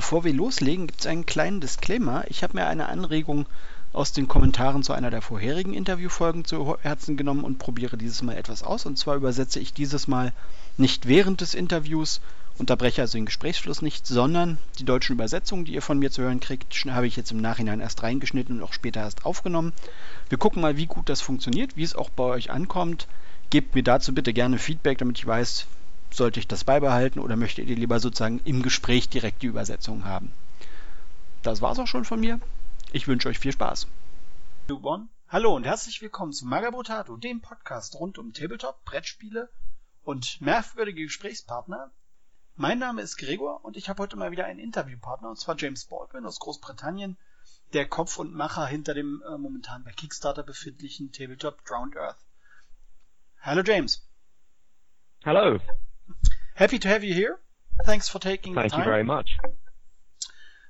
Bevor wir loslegen, gibt es einen kleinen Disclaimer. Ich habe mir eine Anregung aus den Kommentaren zu einer der vorherigen Interviewfolgen zu Herzen genommen und probiere dieses Mal etwas aus. Und zwar übersetze ich dieses Mal nicht während des Interviews, unterbreche also den Gesprächsfluss nicht, sondern die deutschen Übersetzungen, die ihr von mir zu hören kriegt, habe ich jetzt im Nachhinein erst reingeschnitten und auch später erst aufgenommen. Wir gucken mal, wie gut das funktioniert, wie es auch bei euch ankommt. Gebt mir dazu bitte gerne Feedback, damit ich weiß, sollte ich das beibehalten oder möchtet ihr lieber sozusagen im Gespräch direkt die Übersetzung haben. Das war's auch schon von mir. Ich wünsche euch viel Spaß. Hallo und herzlich willkommen zu Magabotato, dem Podcast rund um Tabletop, Brettspiele und merkwürdige Gesprächspartner. Mein Name ist Gregor und ich habe heute mal wieder einen Interviewpartner und zwar James Baldwin aus Großbritannien, der Kopf und Macher hinter dem äh, momentan bei Kickstarter befindlichen Tabletop Drowned Earth. Hello James. Hello. Happy to have you here. Thanks for taking Thank the time. Thank you very much.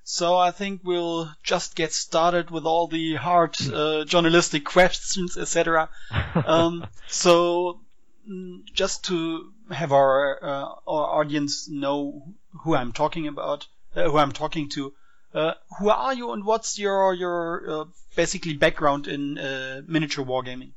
So I think we'll just get started with all the hard uh, journalistic questions, etc. um, so mm, just to have our uh, our audience know who I'm talking about, uh, who I'm talking to. Uh, who are you and what's your your uh, basically background in uh, miniature wargaming?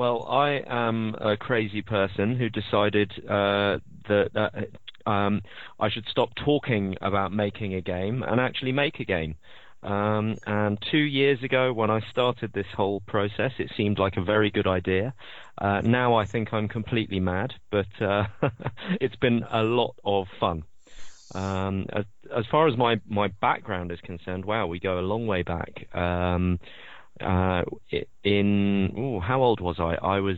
Well, I am a crazy person who decided uh, that uh, um, I should stop talking about making a game and actually make a game. Um, and two years ago, when I started this whole process, it seemed like a very good idea. Uh, now I think I'm completely mad, but uh, it's been a lot of fun. Um, as, as, far as my, my background is concerned, wow, we go a long way back. Um, uh, in ooh, how old was I? I was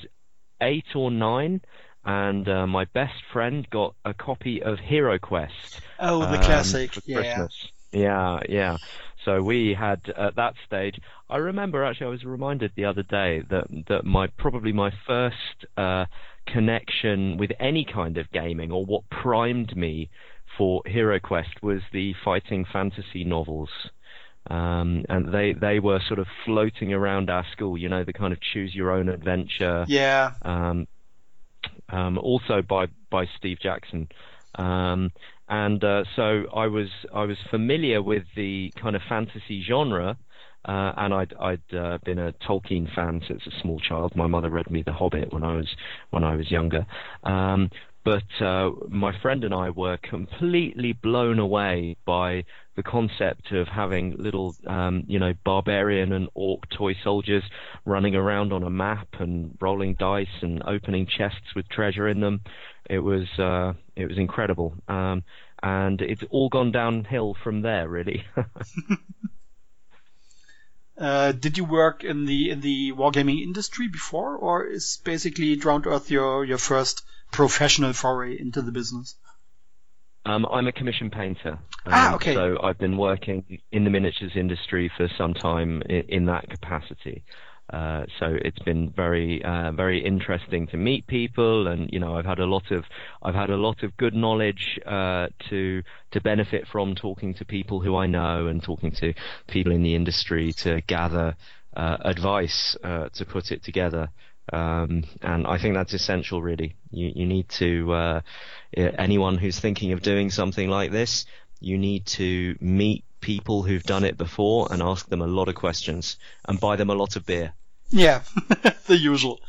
eight or nine, and uh, my best friend got a copy of Hero Quest. Oh, the um, classic, yeah. Christmas. Yeah, yeah. So we had at that stage. I remember actually, I was reminded the other day that that my probably my first uh, connection with any kind of gaming, or what primed me for Hero Quest, was the fighting fantasy novels. Um, and they they were sort of floating around our school, you know, the kind of choose your own adventure. Yeah. Um, um, also by by Steve Jackson. Um, and uh, so I was I was familiar with the kind of fantasy genre, uh, and I'd I'd uh, been a Tolkien fan since a small child. My mother read me The Hobbit when I was when I was younger. Um, but uh, my friend and I were completely blown away by the concept of having little, um, you know, barbarian and orc toy soldiers running around on a map and rolling dice and opening chests with treasure in them. It was uh, it was incredible, um, and it's all gone downhill from there, really. Uh, did you work in the in the wargaming industry before, or is basically Drowned Earth your your first professional foray into the business? Um, I'm a commission painter. Um, Ah, okay. So I've been working in the miniatures industry for some time in, in that capacity. Uh, so it's been very, uh, very interesting to meet people, and you know, I've had a lot of, I've had a lot of good knowledge uh, to to benefit from talking to people who I know and talking to people in the industry to gather uh, advice uh, to put it together. Um, and I think that's essential, really. You, you need to, uh, anyone who's thinking of doing something like this, you need to meet people who've done it before and ask them a lot of questions and buy them a lot of beer. Yeah, the usual.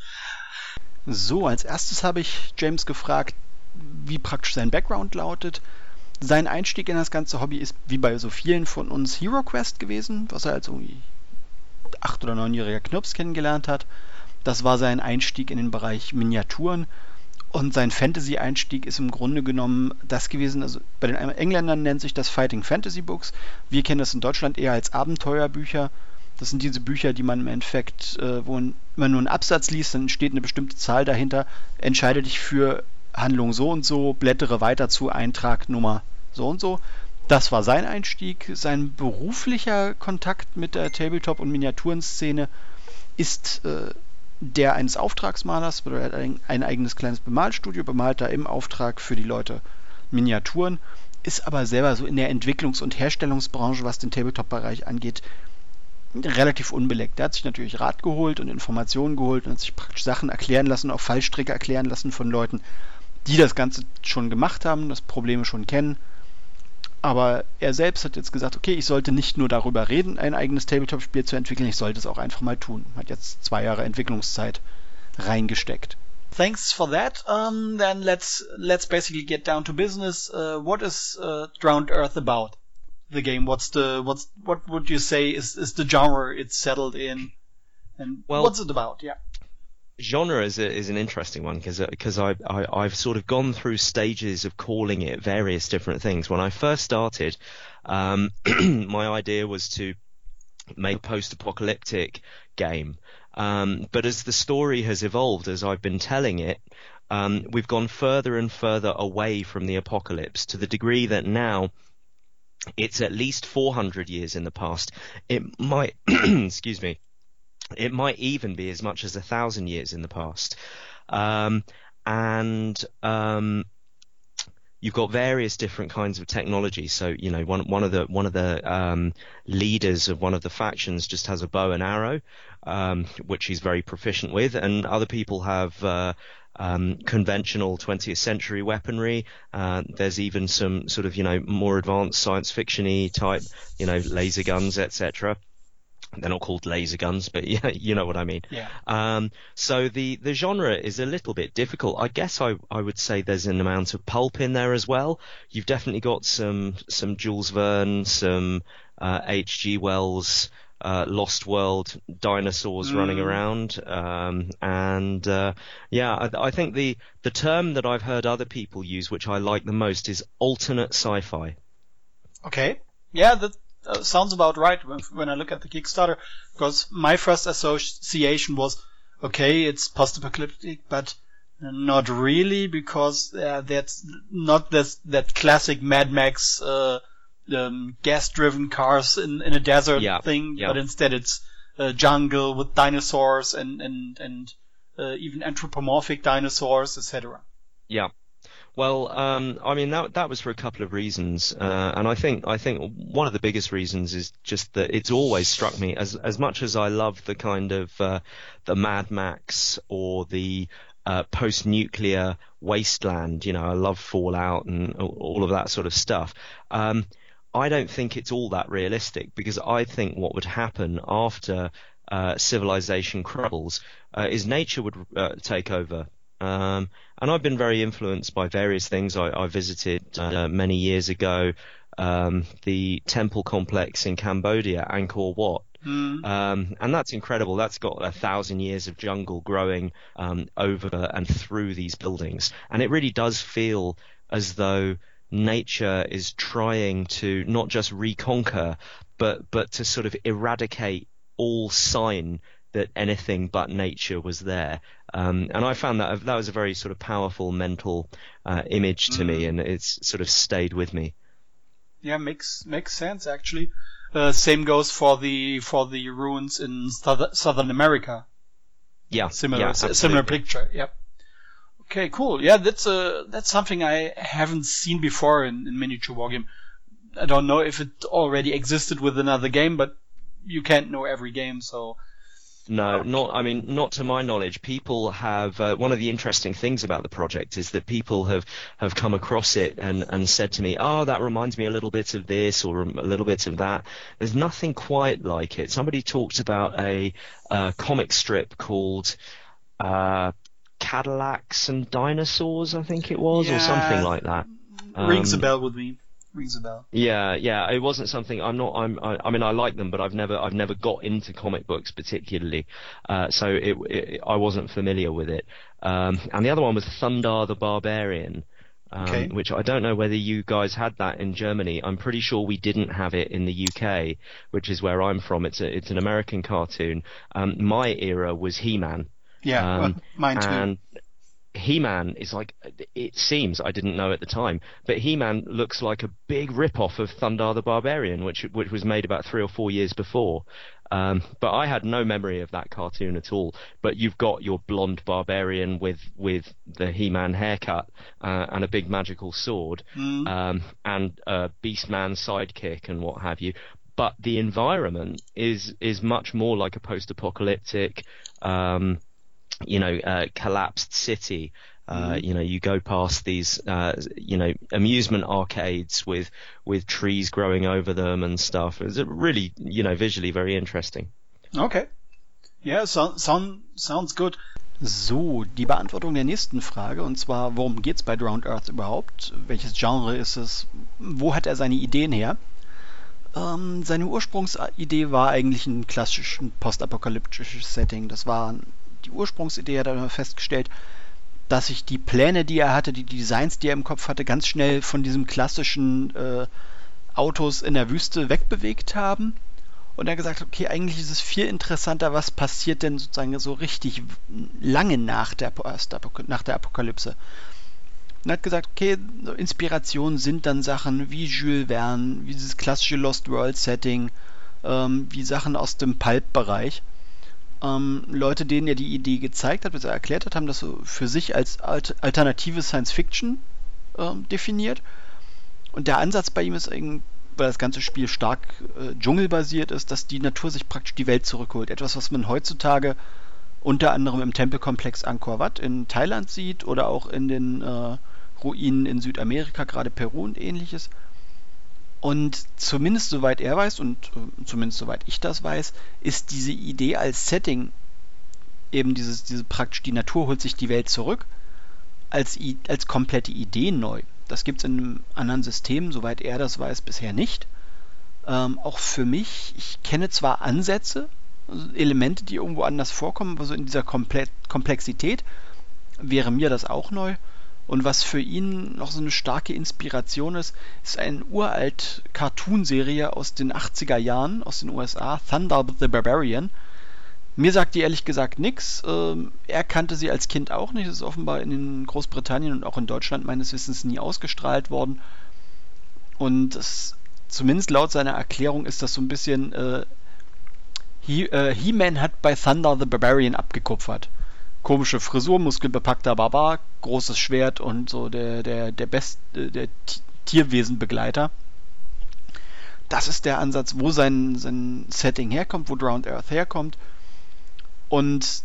So, als erstes habe ich James gefragt, wie praktisch sein Background lautet. Sein Einstieg in das ganze Hobby ist wie bei so vielen von uns Hero Quest gewesen, was er als irgendwie acht- oder neunjähriger Knirps kennengelernt hat. Das war sein Einstieg in den Bereich Miniaturen. Und sein Fantasy-Einstieg ist im Grunde genommen das gewesen, also bei den Engländern nennt sich das Fighting Fantasy Books. Wir kennen das in Deutschland eher als Abenteuerbücher. Das sind diese Bücher, die man im Endeffekt, äh, wo man nur einen Absatz liest, dann steht eine bestimmte Zahl dahinter, entscheide dich für Handlung so und so, blättere weiter zu Eintrag Nummer so und so. Das war sein Einstieg. Sein beruflicher Kontakt mit der Tabletop- und Miniaturenszene ist äh, der eines Auftragsmalers, er hat ein, ein eigenes kleines Bemalstudio, bemalt da im Auftrag für die Leute Miniaturen, ist aber selber so in der Entwicklungs- und Herstellungsbranche, was den Tabletop-Bereich angeht, relativ unbeleckt. Er hat sich natürlich Rat geholt und Informationen geholt und hat sich praktisch Sachen erklären lassen, auch Fallstricke erklären lassen von Leuten, die das Ganze schon gemacht haben, das Probleme schon kennen Aber er selbst hat jetzt gesagt, okay, ich sollte nicht nur darüber reden, ein eigenes Tabletop-Spiel zu entwickeln, ich sollte es auch einfach mal tun. Hat jetzt zwei Jahre Entwicklungszeit reingesteckt. Thanks for that. Um, then let's let's basically get down to business. Uh, what is uh, Drowned Earth about? The game. What's the what's what would you say is is the genre it's settled in, and well, what's it about? Yeah genre is a, is an interesting one because because uh, I, I have sort of gone through stages of calling it various different things. When I first started, um, my idea was to make a post-apocalyptic game, um, but as the story has evolved, as I've been telling it. Um, we've gone further and further away from the apocalypse to the degree that now it's at least 400 years in the past. It might, excuse me, it might even be as much as a thousand years in the past. Um, and um, you've got various different kinds of technology. So you know, one one of the one of the um, leaders of one of the factions just has a bow and arrow, um, which he's very proficient with, and other people have. Uh, um, conventional 20th century weaponry. Uh, there's even some sort of you know more advanced science fictiony type you know laser guns, etc. They're not called laser guns, but yeah, you know what I mean. Yeah. Um, so the, the genre is a little bit difficult. I guess I, I would say there's an amount of pulp in there as well. You've definitely got some some Jules Verne, some H.G. Uh, Wells, uh, Lost World dinosaurs mm. running around, um, and uh, yeah, I, I, think the the term that I've heard other people use, which I like the most, is alternate sci-fi. Okay, yeah, that uh, sounds about right when, when I look at the Kickstarter, because my first association was, okay, it's post-apocalyptic, but not really, because uh, that's not this, that classic Mad Max uh, um, gas-driven cars in, in a desert yeah, thing, yeah. but instead it's a jungle with dinosaurs and and and uh, even anthropomorphic dinosaurs, etc. Yeah, well, um, I mean that that was for a couple of reasons, uh, and I think I think one of the biggest reasons is just that it's always struck me as as much as I love the kind of uh, the Mad Max or the uh, post-nuclear wasteland. You know, I love Fallout and all of that sort of stuff. Um, I don't think it's all that realistic because I think what would happen after uh, civilization crumbles uh, is nature would uh, take over um, and I've been very influenced by various things. I, I visited uh, many years ago um, the temple complex in Cambodia, Angkor Wat. Mm. Um, and that's incredible. That's got a thousand years of jungle growing um, over and through these buildings. And it really does feel as though nature is trying to not just reconquer, but, but to sort of eradicate all sign that anything but nature was there. Um, and I found that that was a very sort of powerful mental uh, image to mm. me, and it's sort of stayed with me. Yeah, makes makes sense actually. Uh, same goes for the for the ruins in Southern America. Yeah, similar yeah, similar picture. Yep. Okay, cool. Yeah, that's a uh, that's something I haven't seen before in, in miniature wargame. I don't know if it already existed with another game, but you can't know every game, so no, not. I mean, not to my knowledge. People have. Uh, one of the interesting things about the project is that people have have come across it and and said to me, "Oh, that reminds me a little bit of this or a little bit of that." There's nothing quite like it. Somebody talked about a, a comic strip called uh, Cadillacs and Dinosaurs, I think it was, yeah, or something like that. Rings um, a bell with me rings a bell. Yeah, yeah. It wasn't something I'm not. I'm. I, I mean, I like them, but I've never. I've never got into comic books particularly. Uh, so it, it, I wasn't familiar with it. Um, and the other one was Thundarr the Barbarian. Um, okay. Which I don't know whether you guys had that in Germany. I'm pretty sure we didn't have it in the UK, which is where I'm from. It's a, it's an American cartoon. Um, my era was He-Man. Yeah, well, mine too. And he-Man is like it seems I didn't know at the time, but He-Man looks like a big rip-off of Thundarr the Barbarian, which which was made about three or four years before. Um, but I had no memory of that cartoon at all. But you've got your blonde barbarian with with the He-Man haircut uh, and a big magical sword, mm. um, and a Beastman sidekick and what have you. But the environment is is much more like a post-apocalyptic. Um, you know, uh, collapsed city. Uh, mm-hmm. You know, you go past these, uh, you know, amusement arcades with with trees growing over them and stuff. It's really, you know, visually very interesting. Okay. Yeah, so, sound, sounds good. So, die Beantwortung der nächsten Frage, und zwar, worum geht's bei Drowned Earth überhaupt? Welches Genre ist es? Wo hat er seine Ideen her? Ähm, seine Ursprungsidee war eigentlich ein klassisches postapokalyptisches Setting. Das war die Ursprungsidee, hat er festgestellt, dass sich die Pläne, die er hatte, die Designs, die er im Kopf hatte, ganz schnell von diesem klassischen äh, Autos in der Wüste wegbewegt haben. Und er gesagt, okay, eigentlich ist es viel interessanter, was passiert denn sozusagen so richtig lange nach der, nach der Apokalypse. Und hat gesagt, okay, Inspirationen sind dann Sachen wie Jules Verne, wie dieses klassische Lost World Setting, ähm, wie Sachen aus dem Pulp-Bereich ähm, Leute, denen er die Idee gezeigt hat, er erklärt hat, haben das so für sich als alternative Science Fiction ähm, definiert. Und der Ansatz bei ihm ist weil das ganze Spiel stark äh, dschungelbasiert ist, dass die Natur sich praktisch die Welt zurückholt. Etwas, was man heutzutage unter anderem im Tempelkomplex Angkor Wat in Thailand sieht oder auch in den äh, Ruinen in Südamerika, gerade Peru und ähnliches. Und zumindest soweit er weiß und äh, zumindest soweit ich das weiß, ist diese Idee als Setting eben dieses, diese praktisch die Natur holt sich die Welt zurück als, als komplette Idee neu. Das gibt es in einem anderen System, soweit er das weiß, bisher nicht. Ähm, auch für mich, ich kenne zwar Ansätze, also Elemente, die irgendwo anders vorkommen, aber so in dieser Komple Komplexität wäre mir das auch neu. Und was für ihn noch so eine starke Inspiration ist, ist eine uralt Cartoon-Serie aus den 80er Jahren aus den USA, Thunder the Barbarian. Mir sagt die ehrlich gesagt nichts. Ähm, er kannte sie als Kind auch nicht. Das ist offenbar in Großbritannien und auch in Deutschland meines Wissens nie ausgestrahlt worden. Und das, zumindest laut seiner Erklärung ist das so ein bisschen äh, äh He-Man äh, He hat bei Thunder the Barbarian abgekupfert komische Frisur, muskelbepackter Barbar, großes Schwert und so der, der, der best, der Tierwesenbegleiter. Das ist der Ansatz, wo sein, sein Setting herkommt, wo Drowned Earth herkommt. Und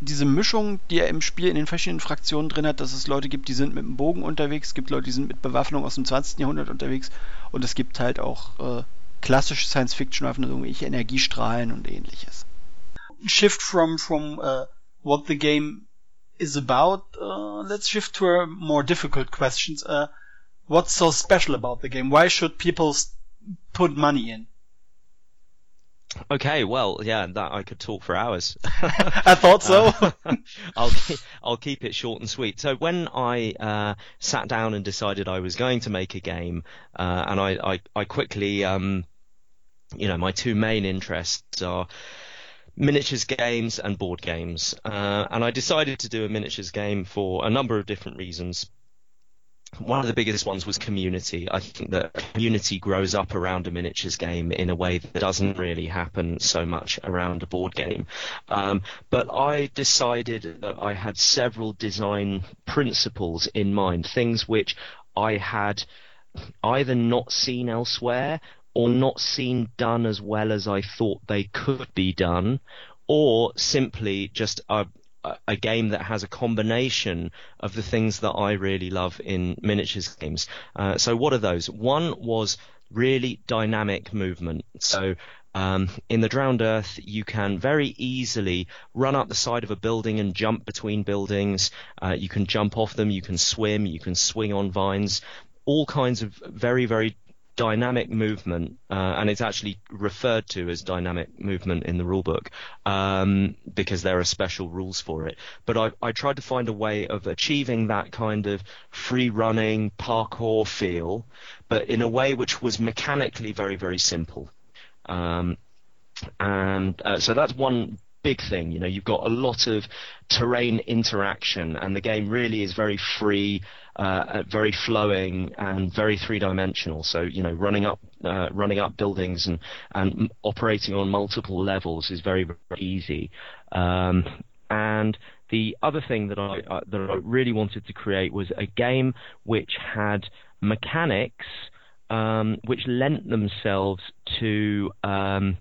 diese Mischung, die er im Spiel in den verschiedenen Fraktionen drin hat, dass es Leute gibt, die sind mit dem Bogen unterwegs, es gibt Leute, die sind mit Bewaffnung aus dem 20. Jahrhundert unterwegs und es gibt halt auch äh, klassische Science-Fiction-Waffen, irgendwelche Energiestrahlen und ähnliches. Shift from, from uh what the game is about, uh, let's shift to a more difficult questions. Uh, what's so special about the game? Why should people put money in? Okay, well, yeah, that I could talk for hours. I thought so. uh, I'll I'll keep it short and sweet. So when I uh, sat down and decided I was going to make a game, uh, and I I, I quickly, um, you know, my two main interests are miniatures games and board games. Uh, and I decided to do a miniatures game for a number of different reasons. One of the biggest ones was community. I think that community grows up around a miniatures game in a way that doesn't really happen so much around a board game. Um, but I decided that I had several design principles in mind, things which I had either not seen elsewhere or not seen done as well as I thought they could be done, or simply just a, a game that has a combination of the things that I really love in miniatures games. Uh, so what are those? One was really dynamic movement. So um, in the Drowned Earth, you can very easily run up the side of a building and jump between buildings. Uh, you can jump off them, you can swim, you can swing on vines all kinds of very, very dynamic movement, uh, and it's actually referred to as dynamic movement in the rulebook um, because there are special rules for it. But I, I tried to find a way of achieving that kind of free running parkour feel, but in a way which was mechanically very, very simple. Um, and uh, so that's one big thing. You know, you've got a lot of terrain interaction, and the game really is very free, uh, very flowing, and very three-dimensional. So, you know, running up, uh, running up buildings and and operating on multiple levels is very, very easy. Um, and the other thing that I uh, that I really wanted to create was a game which had mechanics um, which lent themselves to um,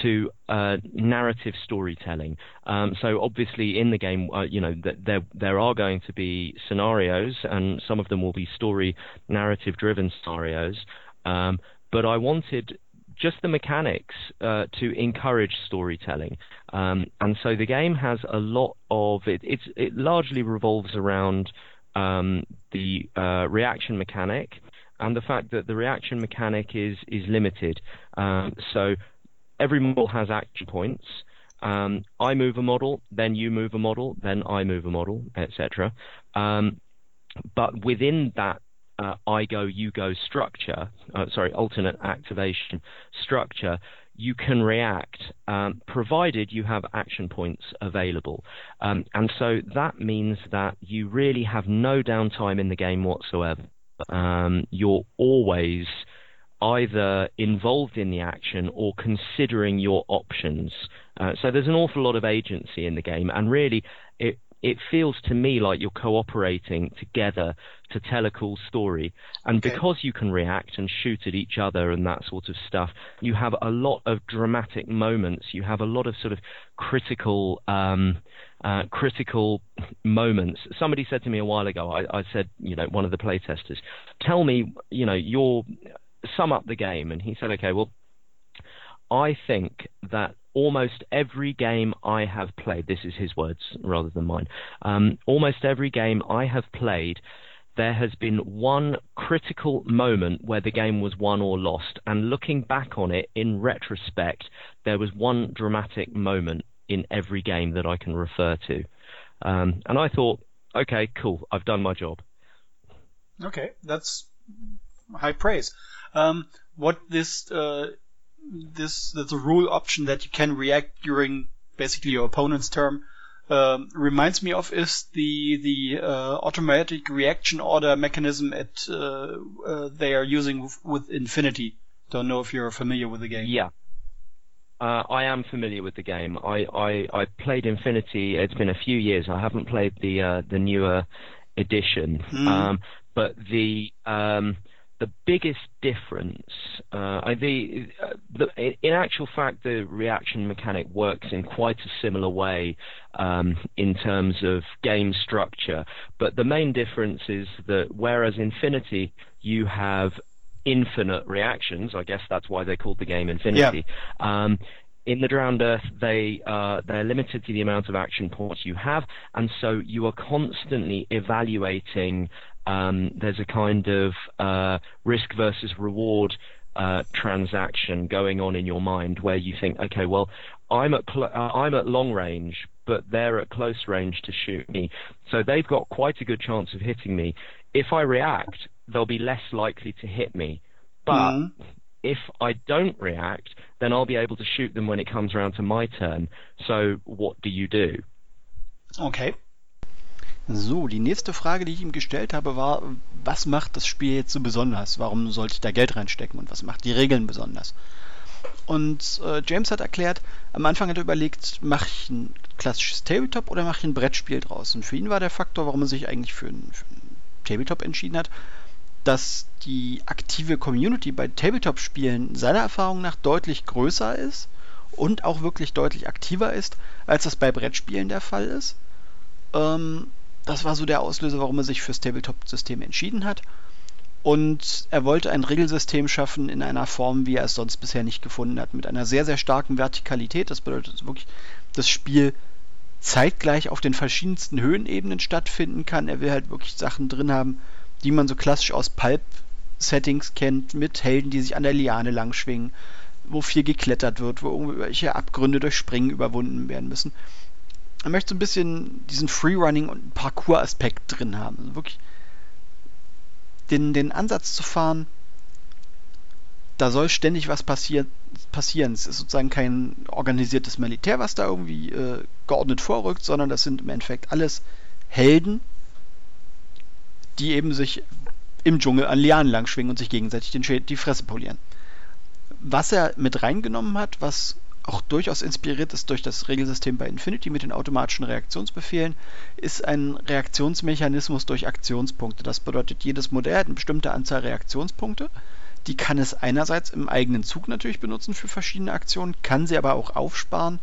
to uh, narrative storytelling. Um, so obviously in the game, uh, you know, th- there there are going to be scenarios, and some of them will be story narrative driven scenarios. Um, but I wanted just the mechanics uh, to encourage storytelling. Um, and so the game has a lot of it. it largely revolves around um, the uh, reaction mechanic and the fact that the reaction mechanic is is limited. Um, so every model has action points. Um, I move a model, then you move a model, then I move a model, etc. Um, but within that uh, I go, you go structure, uh, sorry, alternate activation structure, you can react um, provided you have action points available. Um, and so that means that you really have no downtime in the game whatsoever. Um, you're always either involved in the action or considering your options. Uh, so there's an awful lot of agency in the game, and really, it it feels to me like you're cooperating together to tell a cool story. And okay. because you can react and shoot at each other and that sort of stuff, you have a lot of dramatic moments. You have a lot of sort of critical. Um, uh, critical moments. Somebody said to me a while ago, I, I said, you know, one of the playtesters, tell me, you know, your sum up the game. And he said, okay, well, I think that almost every game I have played, this is his words rather than mine, um, almost every game I have played, there has been one critical moment where the game was won or lost. And looking back on it in retrospect, there was one dramatic moment in every game that I can refer to. Um, and I thought, okay, cool, I've done my job. Okay, that's high praise. Um, what this uh, this a rule option that you can react during basically your opponent's turn. Um, reminds me of is the the uh, automatic reaction order mechanism at uh, uh, they are using with, with, Infinity. Don't know if you're familiar with the game. Yeah. Uh, I am familiar with the game. I, I, I played Infinity. It's been a few years. I haven't played the uh, the newer edition. Mm. Um, but the um, the biggest difference, uh, the, uh, the, in actual fact, the reaction mechanic works in quite a similar way um, in terms of game structure. But the main difference is that whereas Infinity, you have infinite reactions. I guess that's why they called the game Infinity. Yeah. Um, in the drowned earth they uh, they're limited to the amount of action points you have and so you are constantly evaluating um, there's a kind of uh, risk versus reward uh, transaction going on in your mind where you think, okay, well, I'm at pl- uh, I'm at long range, but they're at close range to shoot me, so they've got quite a good chance of hitting me. If I react, they'll be less likely to hit me, but mm. if I don't react, then I'll be able to shoot them when it comes around to my turn. So what do you do? Okay. So, die nächste Frage, die ich ihm gestellt habe, war, was macht das Spiel jetzt so besonders? Warum sollte ich da Geld reinstecken und was macht die Regeln besonders? Und äh, James hat erklärt, am Anfang hat er überlegt, mache ich ein klassisches Tabletop oder mache ich ein Brettspiel draus? Und für ihn war der Faktor, warum er sich eigentlich für ein, für ein Tabletop entschieden hat, dass die aktive Community bei Tabletop-Spielen seiner Erfahrung nach deutlich größer ist und auch wirklich deutlich aktiver ist, als das bei Brettspielen der Fall ist. Ähm, das war so der Auslöser, warum er sich fürs Tabletop-System entschieden hat. Und er wollte ein Regelsystem schaffen in einer Form, wie er es sonst bisher nicht gefunden hat, mit einer sehr, sehr starken Vertikalität. Das bedeutet wirklich, das Spiel zeitgleich auf den verschiedensten Höhenebenen stattfinden kann. Er will halt wirklich Sachen drin haben, die man so klassisch aus Pulp-Settings kennt, mit Helden, die sich an der Liane langschwingen, wo viel geklettert wird, wo irgendwelche Abgründe durch Springen überwunden werden müssen er möchte so ein bisschen diesen Freerunning und Parcours-Aspekt drin haben. Also wirklich den, den Ansatz zu fahren, da soll ständig was passier passieren. Es ist sozusagen kein organisiertes Militär, was da irgendwie äh, geordnet vorrückt, sondern das sind im Endeffekt alles Helden, die eben sich im Dschungel an Lianen langschwingen und sich gegenseitig den die Fresse polieren. Was er mit reingenommen hat, was auch durchaus inspiriert ist durch das Regelsystem bei Infinity mit den automatischen Reaktionsbefehlen, ist ein Reaktionsmechanismus durch Aktionspunkte. Das bedeutet, jedes Modell hat eine bestimmte Anzahl Reaktionspunkte, Die kann es einerseits im eigenen Zug natürlich benutzen für verschiedene Aktionen, kann sie aber auch aufsparen,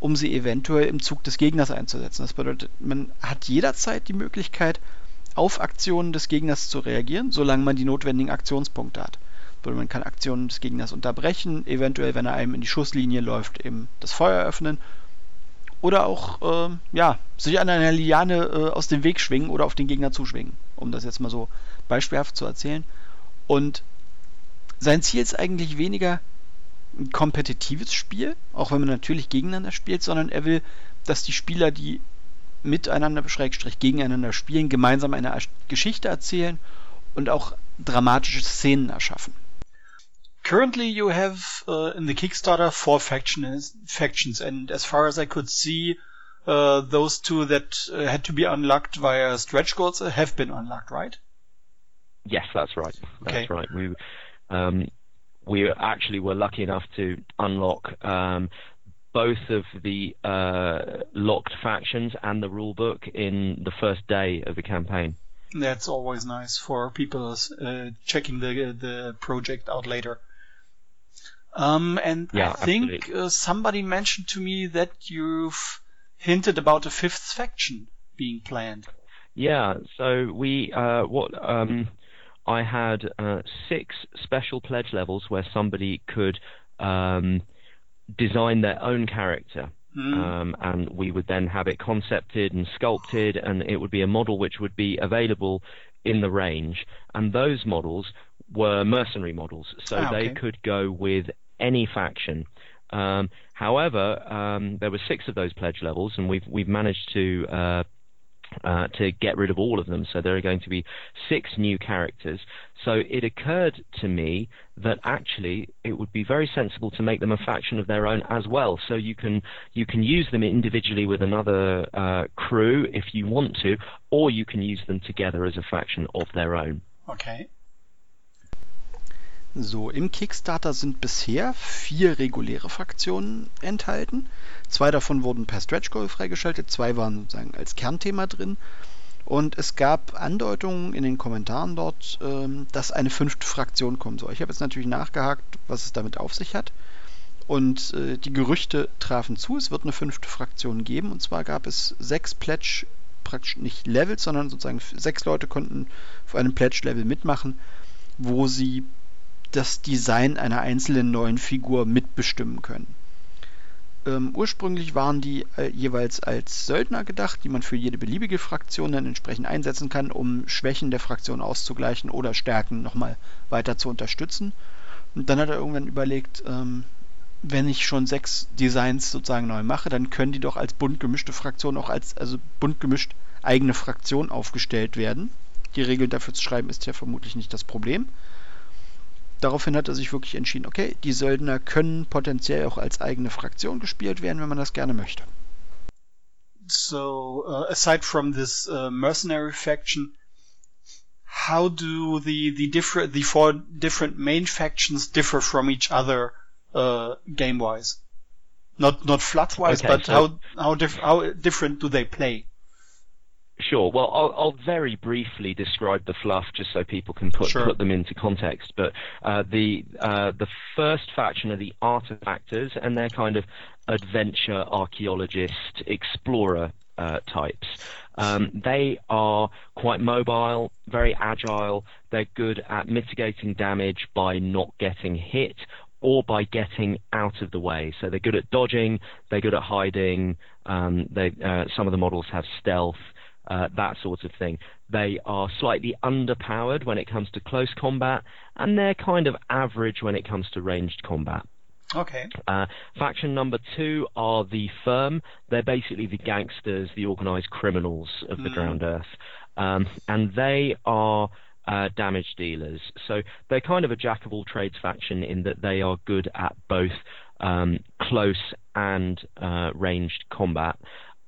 um sie eventuell im Zug des Gegners einzusetzen. Das bedeutet, man hat jederzeit die Möglichkeit, auf Aktionen des Gegners zu reagieren, solange man die notwendigen Aktionspunkte hat. Man kann Aktionen des Gegners unterbrechen, eventuell, wenn er einem in die Schusslinie läuft, eben das Feuer öffnen. Oder auch, äh, ja, sich an einer Liane äh, aus dem Weg schwingen oder auf den Gegner zuschwingen, um das jetzt mal so beispielhaft zu erzählen. Und sein Ziel ist eigentlich weniger ein kompetitives Spiel, auch wenn man natürlich gegeneinander spielt, sondern er will, dass die Spieler, die miteinander, Schrägstrich, gegeneinander spielen, gemeinsam eine Geschichte erzählen und auch dramatische Szenen erschaffen. Currently, you have uh, in the Kickstarter four factions, factions, and as far as I could see, uh, those two that uh, had to be unlocked via stretch goals have been unlocked, right? Yes, that's right. That's okay. right. We um, we actually were lucky enough to unlock um, both of the uh, locked factions and the rulebook in the first day of the campaign. That's always nice for people uh, checking the the project out later. Um, and yeah, I think uh, somebody mentioned to me that you've hinted about a fifth faction being planned. Yeah, so we uh, what um, I had uh, six special pledge levels where somebody could um, design their own character. Mm. Um, and we would then have it concepted and sculpted, and it would be a model which would be available in the range. And those models were mercenary models, so ah, okay. they could go with any faction. Um, however, um, there were six of those pledge levels, and we've we've managed to uh, uh, to get rid of all of them. So there are going to be six new characters. So it occurred to me that actually it would be very sensible to make them a faction of their own as well. So you can you can use them individually with another uh, crew if you want to, or you can use them together as a faction of their own. Okay. So, im Kickstarter sind bisher vier reguläre Fraktionen enthalten. Zwei davon wurden per Stretch Goal freigeschaltet, zwei waren sozusagen als Kernthema drin. Und es gab Andeutungen in den Kommentaren dort, ähm, dass eine fünfte Fraktion kommen soll. Ich habe jetzt natürlich nachgehakt, was es damit auf sich hat. Und äh, die Gerüchte trafen zu, es wird eine fünfte Fraktion geben. Und zwar gab es sechs Pledge, praktisch nicht Levels, sondern sozusagen sechs Leute konnten auf einem Pledge-Level mitmachen, wo sie das Design einer einzelnen neuen Figur mitbestimmen können. Ähm, ursprünglich waren die äh, jeweils als Söldner gedacht, die man für jede beliebige Fraktion dann entsprechend einsetzen kann, um Schwächen der Fraktion auszugleichen oder Stärken nochmal weiter zu unterstützen. Und dann hat er irgendwann überlegt, ähm, wenn ich schon sechs Designs sozusagen neu mache, dann können die doch als bunt gemischte Fraktion auch als also bunt gemischt eigene Fraktion aufgestellt werden. Die Regeln dafür zu schreiben ist ja vermutlich nicht das Problem daraufhin hat er sich wirklich entschieden, okay, die Söldner können potenziell auch als eigene Fraktion gespielt werden, wenn man das gerne möchte. So, uh, aside from this uh, mercenary faction, how do the the different the four different main factions differ from each other uh, game wise? Not not flat wise, okay, but so how how, diff- how different do they play? Sure. Well, I'll, I'll, very briefly describe the fluff just so people can put sure. put them into context. But uh, the uh, the first faction are the artifactors, and they're kind of adventure archaeologist explorer uh, types. Um, they are quite mobile, very agile. They're good at mitigating damage by not getting hit or by getting out of the way. So they're good at dodging. They're good at hiding. Um, they, uh, some of the models have stealth uh, that sort of thing. They are slightly underpowered when it comes to close combat, and they're kind of average when it comes to ranged combat. Okay. Uh, faction number two are the Firm. They're basically the gangsters, the organized criminals of the mm. Drowned Earth. Um, and they are uh, damage dealers. So they're kind of a jack of all trades faction in that they are good at both um, close and uh, ranged combat.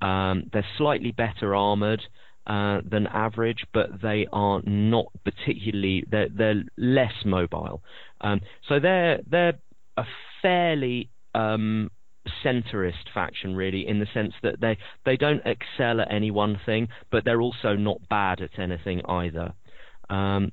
Um, they're slightly better armored uh, than average, but they are not particularly. They're, they're less mobile. Um, so they're they're a fairly um, centrist faction, really, in the sense that they they don't excel at any one thing, but they're also not bad at anything either. Um,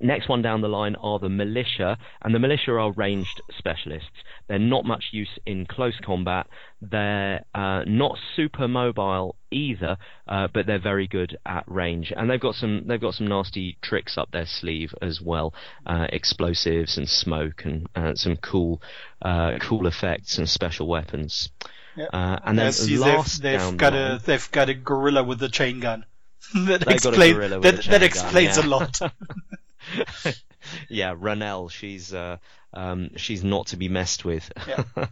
Next one down the line are the militia, and the militia are ranged specialists. They're not much use in close combat. They're uh, not super mobile either, uh, but they're very good at range, and they've got some they've got some nasty tricks up their sleeve as well, uh, explosives and smoke and uh, some cool uh, cool effects and special weapons. Yeah. Uh, and then last they've, down they've got the a line- they've got a gorilla with a chain gun. that explain- that, that chain gun, explains a lot. yeah, Ranel, she's uh, um, she's not to be messed with. Yeah.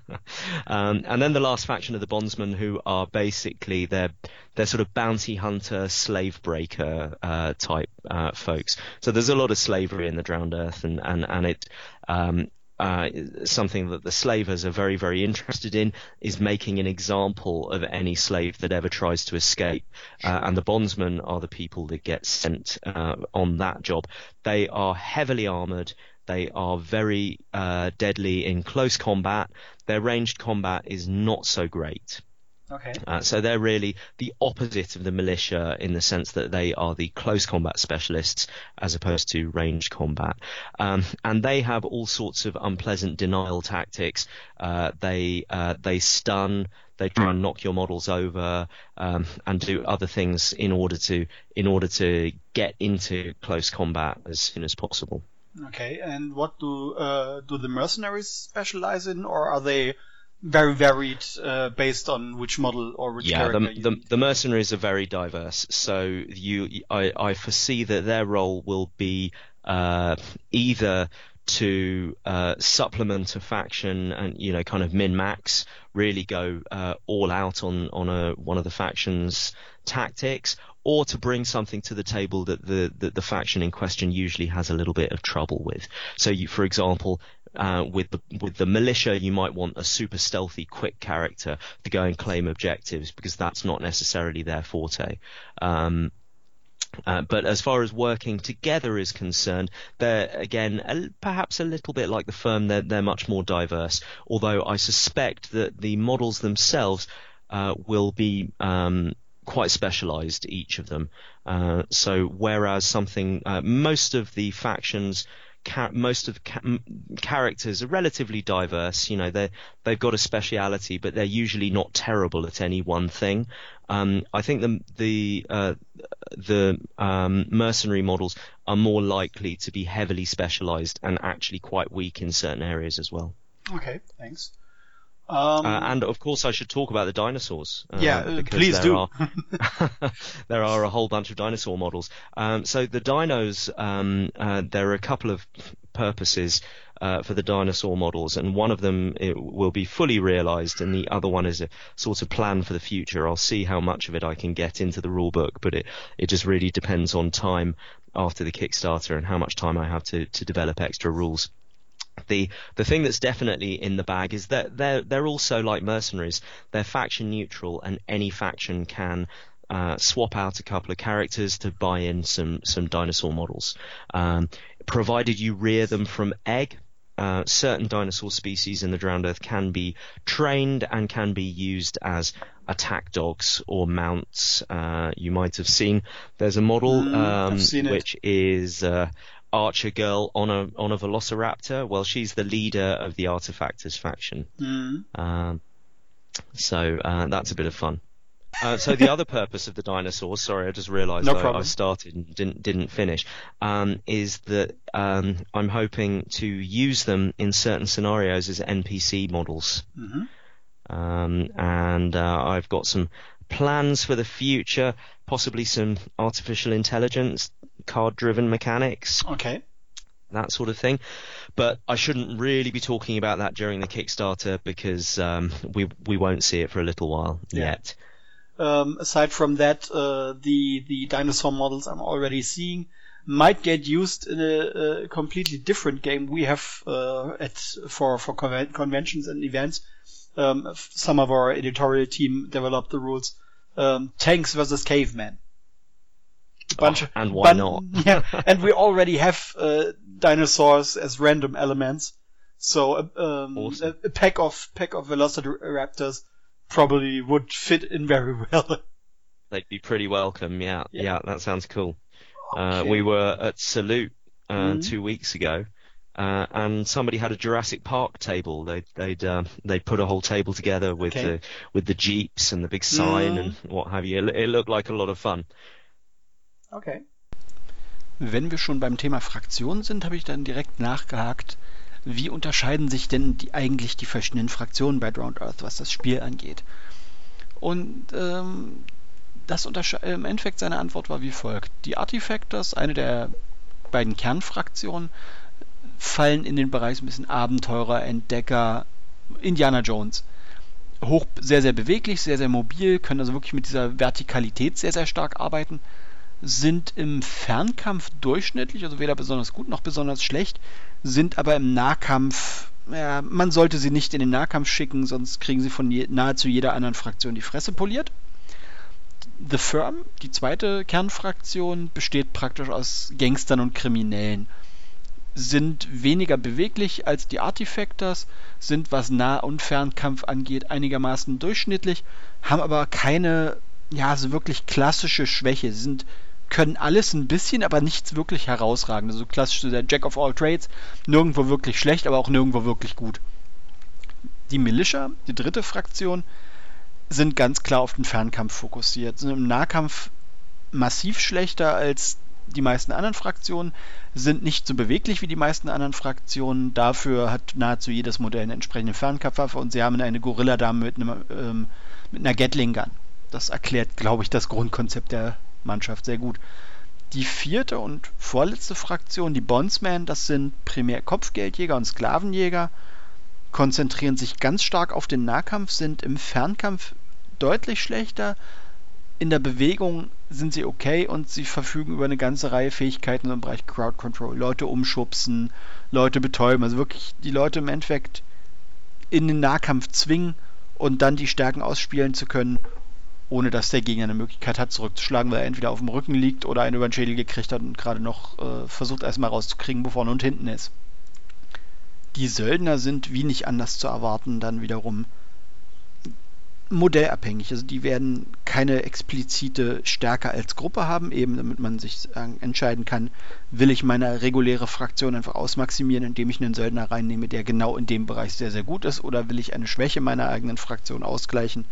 um, and then the last faction of the bondsmen, who are basically they're they're sort of bounty hunter, slave breaker uh, type uh, folks. So there's a lot of slavery in the Drowned Earth, and and and it. Um, uh, something that the slavers are very, very interested in is making an example of any slave that ever tries to escape. Uh, and the bondsmen are the people that get sent uh, on that job. They are heavily armored. They are very uh, deadly in close combat. Their ranged combat is not so great. Okay. Uh, so they're really the opposite of the militia in the sense that they are the close combat specialists as opposed to range combat. Um, and they have all sorts of unpleasant denial tactics. Uh, they uh, they stun. They try and knock your models over um, and do other things in order to in order to get into close combat as soon as possible. Okay. And what do uh, do the mercenaries specialize in, or are they very varied uh, based on which model or which yeah, character? the, the, the mercenaries are very diverse. So you, I, I foresee that their role will be uh, either to uh, supplement a faction and you know kind of min max, really go uh, all out on on a one of the factions tactics, or to bring something to the table that the, that the faction in question usually has a little bit of trouble with. So you, for example, uh, with the with the militia, you might want a super stealthy, quick character to go and claim objectives because that's not necessarily their forte. Um, uh, but as far as working together is concerned, they're again a, perhaps a little bit like the firm. They're they're much more diverse. Although I suspect that the models themselves uh, will be um, quite specialized, each of them. Uh, so whereas something, uh, most of the factions most of ca- characters are relatively diverse. You know, they they've got a speciality, but they're usually not terrible at any one thing. Um, I think the the uh, the um, mercenary models are more likely to be heavily specialized and actually quite weak in certain areas as well. Okay, thanks. Um, Uh, and of course, I should talk about the dinosaurs. uh, Yeah, uh, please there do. Are, there are a whole bunch of dinosaur models. Um, so the dinos, um, uh, there are a couple of purposes uh, for the dinosaur models, and one of them it will be fully realized, and the other one is a sort of plan for the future. I'll see how much of it I can get into the rule book, but it it just really depends on time after the Kickstarter and how much time I have to to develop extra rules the the thing that's definitely in the bag is that they're they're also like mercenaries. They're faction neutral, and any faction can uh, swap out a couple of characters to buy in some some dinosaur models, um, provided you rear them from egg. Uh, certain dinosaur species in the drowned earth can be trained and can be used as attack dogs or mounts. Uh, you might have seen there's a model Mm, um, which is uh, Archer Girl on a on a Velociraptor. Well, she's the leader of the Artifactors faction. mm, Um, so uh, that's a bit of fun. Uh, so the other purpose of the dinosaurs, sorry, I just realised No I, I started and didn't didn't finish, um, is that um, I'm hoping to use them in certain scenarios as NPC models, mhm. um, and uh, I've got some plans for the future, possibly some artificial intelligence, card-driven mechanics, Okay. that sort of thing. But I shouldn't really be talking about that during the Kickstarter because um, we we won't see it for a little while Yeah. yet. Um, aside from that, uh, the the dinosaur models I'm already seeing might get used in a, a completely different game we have uh, at for for conven- conventions and events. Um, some of our editorial team developed the rules. Um, tanks versus cavemen. Bunch Oh, and why bun- not? yeah, and we already have uh, dinosaurs as random elements. So uh, um, Awesome. a, a pack of pack of velociraptors probably would fit in very well. They'd be pretty welcome. Yeah, Yeah. yeah, that sounds cool. Uh, we were at Salute uh, mm-hmm. two weeks ago. Uh, and somebody had a Jurassic Park table. They'd they'd uh, they'd put a whole table together with okay. the with the jeeps and the big sign mm. and what have you. It, it looked like a lot of fun. Okay. Wenn wir schon beim Thema Fraktionen sind, habe ich dann direkt nachgehakt. Wie unterscheiden sich denn die, eigentlich die verschiedenen Fraktionen bei Drowned Earth, was das Spiel angeht? Und ähm, das im Endeffekt seine Antwort war wie folgt. Die Artifactors, eine der beiden Kernfraktionen, fallen in den Bereich ein bisschen Abenteurer, Entdecker, Indiana Jones. Hoch, sehr, sehr beweglich, sehr, sehr mobil, können also wirklich mit dieser Vertikalität sehr, sehr stark arbeiten, sind im Fernkampf durchschnittlich, also weder besonders gut noch besonders schlecht, sind aber im Nahkampf, ja, man sollte sie nicht in den Nahkampf schicken, sonst kriegen sie von je, nahezu jeder anderen Fraktion die Fresse poliert. The Firm, die zweite Kernfraktion, besteht praktisch aus Gangstern und Kriminellen sind weniger beweglich als die Artifactors, sind was Nah- und Fernkampf angeht einigermaßen durchschnittlich, haben aber keine, ja, so wirklich klassische Schwäche. Sie sind, können alles ein bisschen, aber nichts wirklich herausragend. Also klassisch so der Jack of all Trades, nirgendwo wirklich schlecht, aber auch nirgendwo wirklich gut. Die Militia, die dritte Fraktion, sind ganz klar auf den Fernkampf fokussiert, sind im Nahkampf massiv schlechter als die meisten anderen Fraktionen, sind nicht so beweglich wie die meisten anderen Fraktionen. Dafür hat nahezu jedes Modell eine entsprechende Fernkampfwaffe und sie haben eine Gorilla-Dame mit, ähm, mit einer Gatling Gun. Das erklärt, glaube ich, das Grundkonzept der Mannschaft sehr gut. Die vierte und vorletzte Fraktion, die Bondsmen, das sind primär Kopfgeldjäger und Sklavenjäger, konzentrieren sich ganz stark auf den Nahkampf, sind im Fernkampf deutlich schlechter, in der Bewegung sind sie okay und sie verfügen über eine ganze Reihe Fähigkeiten im Bereich Crowd Control. Leute umschubsen, Leute betäuben, also wirklich die Leute im Endeffekt in den Nahkampf zwingen und dann die Stärken ausspielen zu können, ohne dass der Gegner eine Möglichkeit hat, zurückzuschlagen, weil er entweder auf dem Rücken liegt oder einen über den Schädel gekriegt hat und gerade noch äh, versucht erstmal rauszukriegen, wo vorne und hinten ist. Die Söldner sind wie nicht anders zu erwarten, dann wiederum modellabhängig. Also die werden keine explizite Stärke als Gruppe haben, eben damit man sich entscheiden kann, will ich meine reguläre Fraktion einfach ausmaximieren, indem ich einen Söldner reinnehme, der genau in dem Bereich sehr, sehr gut ist, oder will ich eine Schwäche meiner eigenen Fraktion ausgleichen,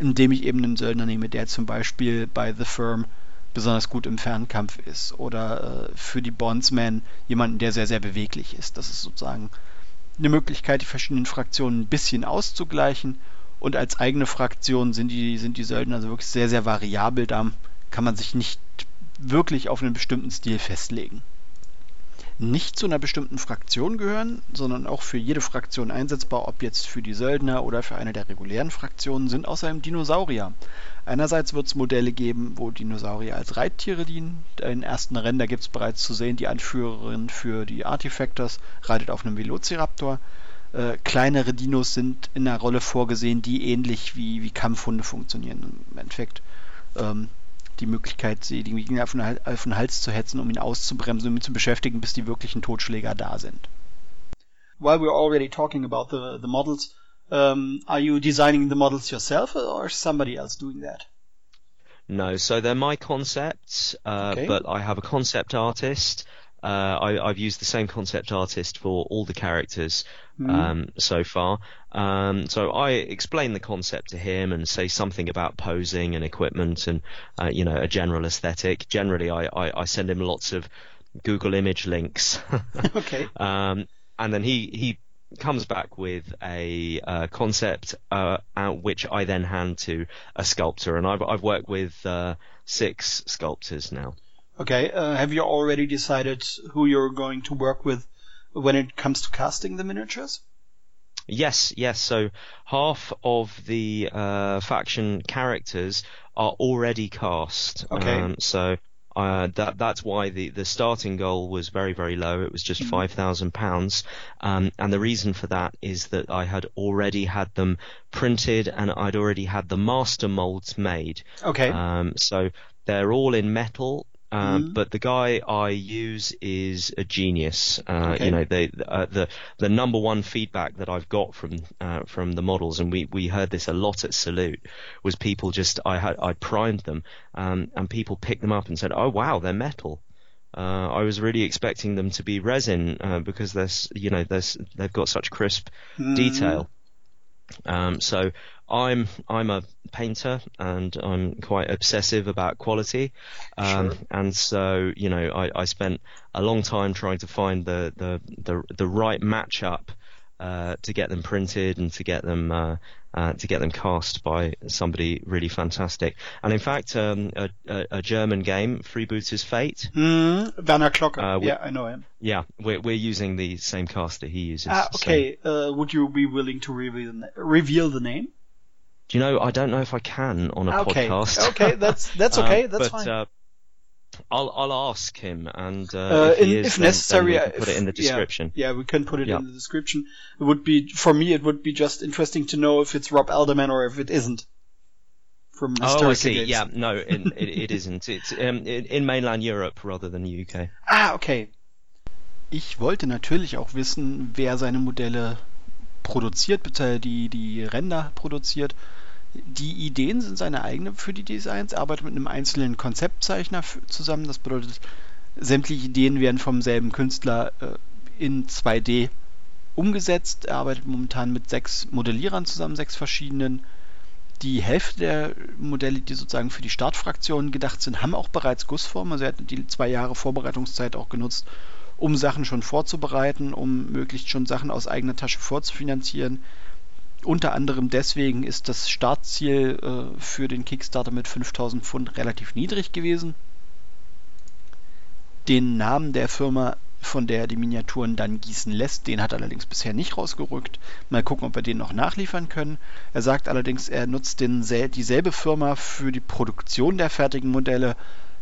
indem ich eben einen Söldner nehme, der zum Beispiel bei The Firm besonders gut im Fernkampf ist oder äh, für die Bondsmen jemanden, der sehr, sehr beweglich ist. Das ist sozusagen eine Möglichkeit, die verschiedenen Fraktionen ein bisschen auszugleichen und als eigene Fraktion sind die, sind die Söldner also wirklich sehr, sehr variabel. Da kann man sich nicht wirklich auf einen bestimmten Stil festlegen. Nicht zu einer bestimmten Fraktion gehören, sondern auch für jede Fraktion einsetzbar, ob jetzt für die Söldner oder für eine der regulären Fraktionen, sind außerdem Dinosaurier. Einerseits wird es Modelle geben, wo Dinosaurier als Reittiere dienen. Den ersten da gibt es bereits zu sehen, die Anführerin für die Artifactors reitet auf einem Velociraptor. Äh, kleinere Dinos sind in der Rolle vorgesehen, die ähnlich wie, wie Kampfhunde funktionieren. Im Endeffekt ähm, die Möglichkeit, sie den Gegner auf den, auf den Hals zu hetzen, um ihn auszubremsen, um ihn zu beschäftigen, bis die wirklichen Totschläger da sind. While we're already talking about the, the models, um, are you designing the models yourself or somebody else doing that? No, so they're my concepts, uh, okay. but I have a concept artist uh, I, have used the same concept artist for all the characters mm. um, so far. Um, so I explain the concept to him and say something about posing and equipment and uh, you know a general aesthetic. Generally, I, I, I, send him lots of Google image links. okay. Um, and then he he comes back with a uh, concept uh, which I then hand to a sculptor, and I've I've worked with uh, six sculptors now. Okay. Uh, have you already decided who you're going to work with when it comes to casting the miniatures? Yes, yes. So half of the uh, faction characters are already cast. Okay. Um, so uh, that that's why the, the starting goal was very very low. It was just mm-hmm. five thousand pounds, um, and the reason for that is that I had already had them printed and I'd already had the master molds made. Okay. Um, so they're all in metal mm. But the guy I use is a genius. Uh, okay. You know, they, uh, the the number one feedback that I've got from uh, from the models, and we, we heard this a lot at Salute, was people just I had I primed them, um, and people picked them up and said, "Oh wow, they're metal." Uh, I was really expecting them to be resin uh, because there's, you know, there's they've got such crisp Mm. detail. Um, so I'm I'm a painter and I'm quite obsessive about quality, um, Sure. and so you know I, I spent a long time trying to find the the the, the right matchup uh, to get them printed and to get them uh, uh, to get them cast by somebody really fantastic. And in fact, um, a, a, a German game, Freebooters Fate. Mm, Werner Klocke. Uh, yeah, I know him. Yeah, we're we're using the same caster he uses. Ah, so- okay. Uh, would you be willing to reveal the, reveal the name? Do you know? I don't know if I can on a okay. podcast. Okay, that's that's Um, okay. that's but, fine. Uh, I'll I'll ask him, and uh, Uh, if in- is, if then- necessary, then uh, we can put if- it in the description. Yeah, we can put it Yeah. in the description. It would be for me. It would be just interesting to know if it's Rob Alderman or if it isn't. From Oh, I see. Games. Yeah, no, it, it, it isn't. It's um, in, in mainland Europe rather than the UK. Ah, okay. Ich wollte natürlich auch wissen, wer seine Modelle produziert, bitte die, die Ränder produziert. Die Ideen sind seine eigene für die Designs. Arbeitet mit einem einzelnen Konzeptzeichner zusammen. Das bedeutet, sämtliche Ideen werden vom selben Künstler äh, in 2D umgesetzt. Er arbeitet momentan mit sechs Modellierern zusammen, sechs verschiedenen. Die Hälfte der Modelle, die sozusagen für die Startfraktionen gedacht sind, haben auch bereits Gussform. Also er hat die zwei Jahre Vorbereitungszeit auch genutzt, um Sachen schon vorzubereiten, um möglichst schon Sachen aus eigener Tasche vorzufinanzieren. Unter anderem deswegen ist das Startziel äh, für den Kickstarter mit 5000 Pfund relativ niedrig gewesen. Den Namen der Firma, von der er die Miniaturen dann gießen lässt, den hat er allerdings bisher nicht rausgerückt. Mal gucken, ob wir den noch nachliefern können. Er sagt allerdings, er nutzt den, sel- dieselbe Firma für die Produktion der fertigen Modelle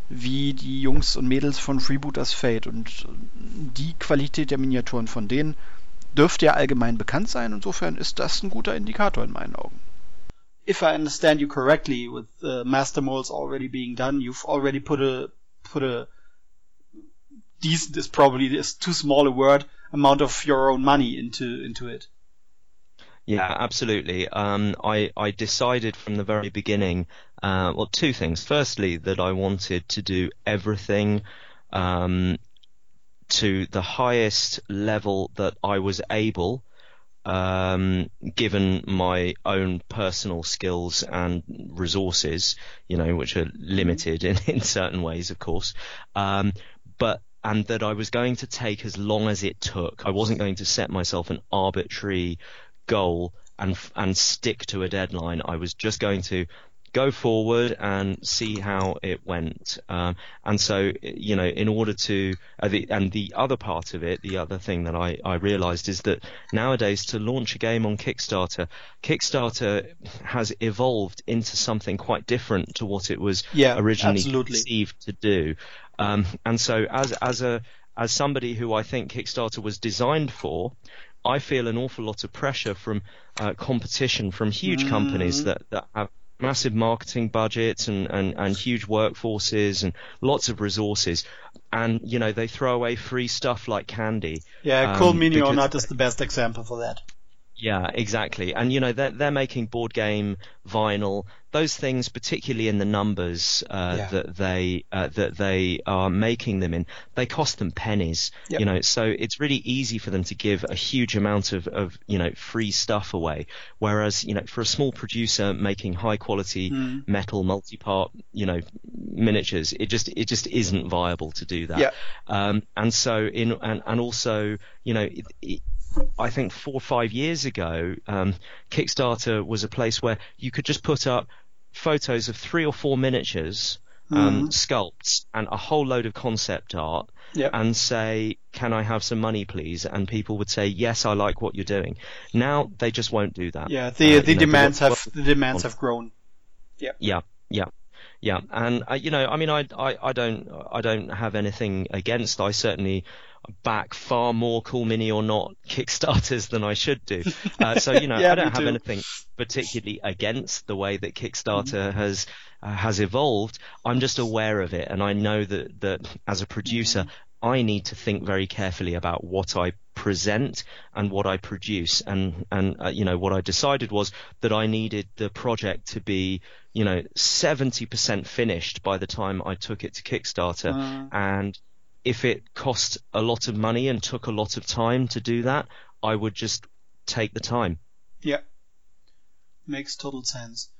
wie die Jungs und Mädels von Freebooters Fate und die Qualität der Miniaturen von denen dürfte ja allgemein bekannt sein. Insofern ist das ein guter Indikator in meinen Augen. If I understand you correctly, with uh, master molds already being done, you've already put a put a decent is probably is too small a word amount of your own money into into it. Yeah, absolutely. Um, I I decided from the very beginning, uh, well, two things. Firstly, that I wanted to do everything um, to the highest level that I was able, um, given my own personal skills and resources, you know, which are limited in, in certain ways, of course. Um, but and that I was going to take as long as it took. I wasn't going to set myself an arbitrary goal and and stick to a deadline. I was just going to go forward and see how it went. Um, and so, you know, in order to, uh, the, and the other part of it, the other thing that I, I realized is that nowadays to launch a game on Kickstarter, Kickstarter has evolved into something quite different to what it was Yeah, originally absolutely. conceived to do. Um, and so as, as a, as somebody who I think Kickstarter was designed for, I feel an awful lot of pressure from uh, competition from huge Mm. companies that, that have massive marketing budgets and, and, and huge workforces and lots of resources. And, you know, they throw away free stuff like candy. Yeah, Um, Cool Mini or Not is the best example for that. Yeah, exactly. And you know they're they're making board game vinyl. Those things, particularly in the numbers uh, Yeah. that they uh, that they are making them in, they cost them pennies. Yep. You know, so it's really easy for them to give a huge amount of, of you know free stuff away. Whereas you know for a small producer making high quality Mm. metal multi-part you know miniatures, it just it just isn't viable to do that. Yeah. Um, and so in and, and also you know it, it, I think four or five years ago, um, Kickstarter was a place where you could just put up photos of three or four miniatures, um, sculpts, and a whole load of concept art, Yeah. and say, "Can I have some money, please?" And people would say, "Yes, I like what you're doing." Now they just won't do that. Yeah, the Uh, the know, demands have the demands have grown. yeah, yeah, yeah, and uh, you know, I mean, I, I, I don't, I don't have anything against. I certainly back far more Cool Mini or not Kickstarters than I should do. Uh, so you know, Yeah, I don't have too. anything particularly against the way that Kickstarter has uh, has evolved. I'm just aware of it, and I know that that as a producer. I need to think very carefully about what I present and what I produce, and and uh, you know what I decided was that I needed the project to be you know 70% finished by the time I took it to Kickstarter, Uh. and if it cost a lot of money and took a lot of time to do that, I would just take the time. Yeah. Makes total sense.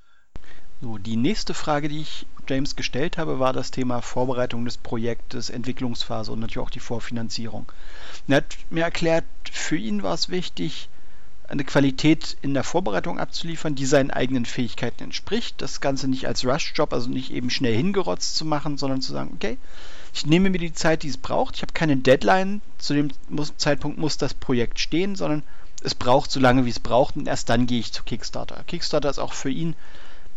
So, die nächste Frage, die ich James gestellt habe, war das Thema Vorbereitung des Projektes, Entwicklungsphase und natürlich auch die Vorfinanzierung. Er hat mir erklärt, für ihn war es wichtig, eine Qualität in der Vorbereitung abzuliefern, die seinen eigenen Fähigkeiten entspricht. Das Ganze nicht als Rush-Job, also nicht eben schnell hingerotzt zu machen, sondern zu sagen, okay, ich nehme mir die Zeit, die es braucht. Ich habe keine Deadline, zu dem Zeitpunkt muss das Projekt stehen, sondern es braucht so lange, wie es braucht und erst dann gehe ich zu Kickstarter. Kickstarter ist auch für ihn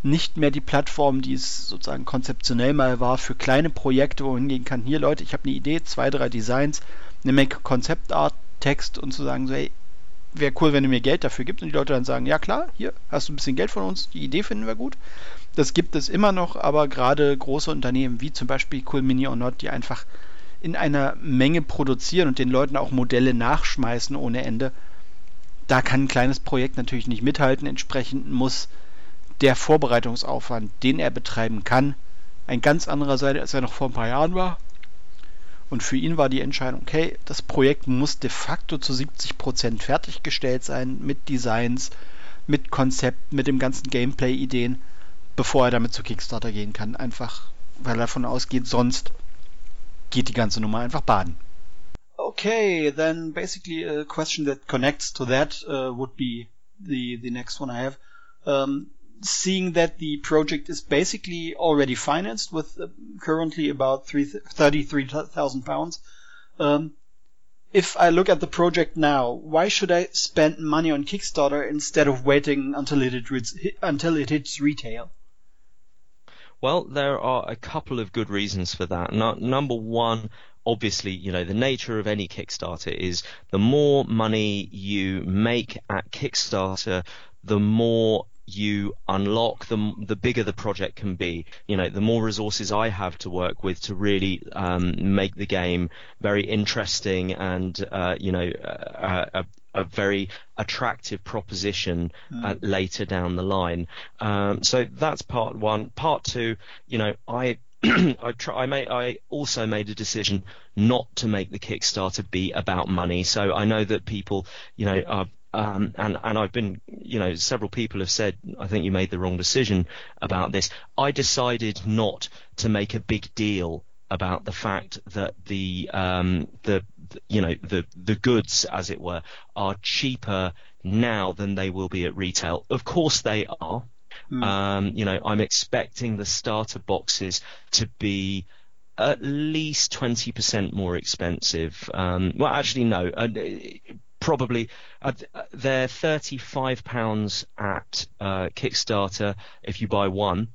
nicht mehr die Plattform, die es sozusagen konzeptionell mal war für kleine Projekte, wo man hingehen kann, hier Leute, ich habe eine Idee, zwei, drei Designs, eine Menge Konzeptart, Text und zu sagen, so, hey, wäre cool, wenn du mir Geld dafür gibst und die Leute dann sagen, ja klar, hier hast du ein bisschen Geld von uns, die Idee finden wir gut. Das gibt es immer noch, aber gerade große Unternehmen wie zum Beispiel Cool Mini or Not, die einfach in einer Menge produzieren und den Leuten auch Modelle nachschmeißen ohne Ende, da kann ein kleines Projekt natürlich nicht mithalten. Entsprechend muss der Vorbereitungsaufwand, den er betreiben kann, ein ganz anderer sein, als er noch vor ein paar Jahren war. Und für ihn war die Entscheidung, okay, das Projekt muss de facto zu 70 Prozent fertiggestellt sein mit Designs, mit Konzept, mit dem ganzen Gameplay-Ideen, bevor er damit zu Kickstarter gehen kann. Einfach, weil er davon ausgeht, sonst geht die ganze Nummer einfach baden. Okay, then basically a question that connects to that uh, would be the the next one I have. Um, seeing that the project is basically already financed with uh, currently about 33,000 pounds. Um, if I look at the project now, why should I spend money on Kickstarter instead of waiting until it, it until it hits retail? Well, there are a couple of good reasons for that. No, number one, obviously, you know, the nature of any Kickstarter is the more money you make at Kickstarter, the more you unlock, the the bigger the project can be. You know, the more resources I have to work with to really um, make the game very interesting and uh, you know a, a, a, very attractive proposition mm. uh, later down the line. Um, so that's part one. Part two, you know, I. I try. I made. I also made a decision not to make the Kickstarter be about money. So I know that people, you know, are um, and, and I've been, you know, several people have said, I think you made the wrong decision about this. I decided not to make a big deal about the fact that the, um, the, you know, the, the goods, as it were, are cheaper now than they will be at retail. Of course they are. Mm. Um, you know, I'm expecting the starter boxes to be at least 20% more expensive. Um, well, actually, no. Uh, probably uh, they're thirty five pounds at uh, Kickstarter if you buy one.